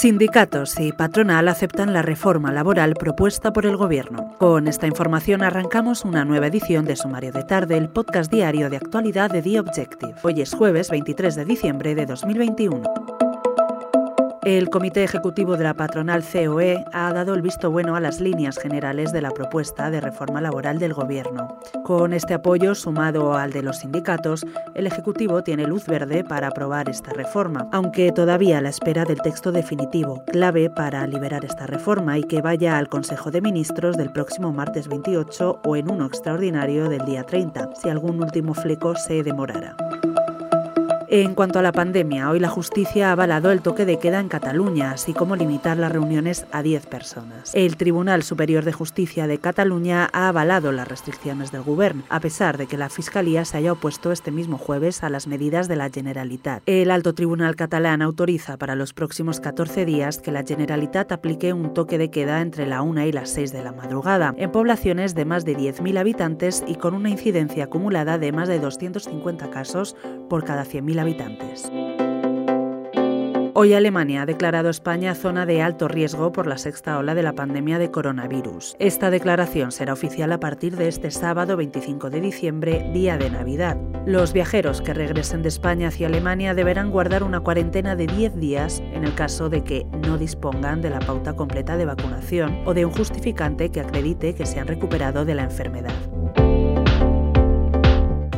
Sindicatos y patronal aceptan la reforma laboral propuesta por el Gobierno. Con esta información arrancamos una nueva edición de Sumario de Tarde, el podcast diario de actualidad de The Objective. Hoy es jueves 23 de diciembre de 2021. El Comité Ejecutivo de la patronal COE ha dado el visto bueno a las líneas generales de la propuesta de reforma laboral del Gobierno. Con este apoyo, sumado al de los sindicatos, el Ejecutivo tiene luz verde para aprobar esta reforma, aunque todavía a la espera del texto definitivo, clave para liberar esta reforma y que vaya al Consejo de Ministros del próximo martes 28 o en uno extraordinario del día 30, si algún último fleco se demorara. En cuanto a la pandemia, hoy la justicia ha avalado el toque de queda en Cataluña, así como limitar las reuniones a 10 personas. El Tribunal Superior de Justicia de Cataluña ha avalado las restricciones del Gobierno, a pesar de que la Fiscalía se haya opuesto este mismo jueves a las medidas de la Generalitat. El Alto Tribunal catalán autoriza para los próximos 14 días que la Generalitat aplique un toque de queda entre la 1 y las 6 de la madrugada, en poblaciones de más de 10.000 habitantes y con una incidencia acumulada de más de 250 casos por cada 100.000 habitantes. Hoy Alemania ha declarado España zona de alto riesgo por la sexta ola de la pandemia de coronavirus. Esta declaración será oficial a partir de este sábado 25 de diciembre, día de Navidad. Los viajeros que regresen de España hacia Alemania deberán guardar una cuarentena de 10 días en el caso de que no dispongan de la pauta completa de vacunación o de un justificante que acredite que se han recuperado de la enfermedad.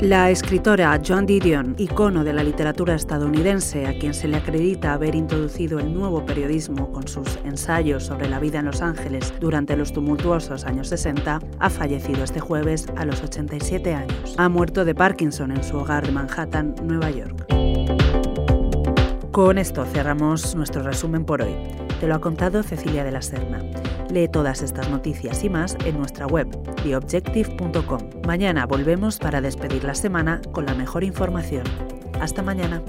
La escritora Joan Didion, icono de la literatura estadounidense, a quien se le acredita haber introducido el nuevo periodismo con sus ensayos sobre la vida en Los Ángeles durante los tumultuosos años 60, ha fallecido este jueves a los 87 años. Ha muerto de Parkinson en su hogar de Manhattan, Nueva York. Con esto cerramos nuestro resumen por hoy. Te lo ha contado Cecilia de la Serna. Lee todas estas noticias y más en nuestra web, theobjective.com. Mañana volvemos para despedir la semana con la mejor información. Hasta mañana.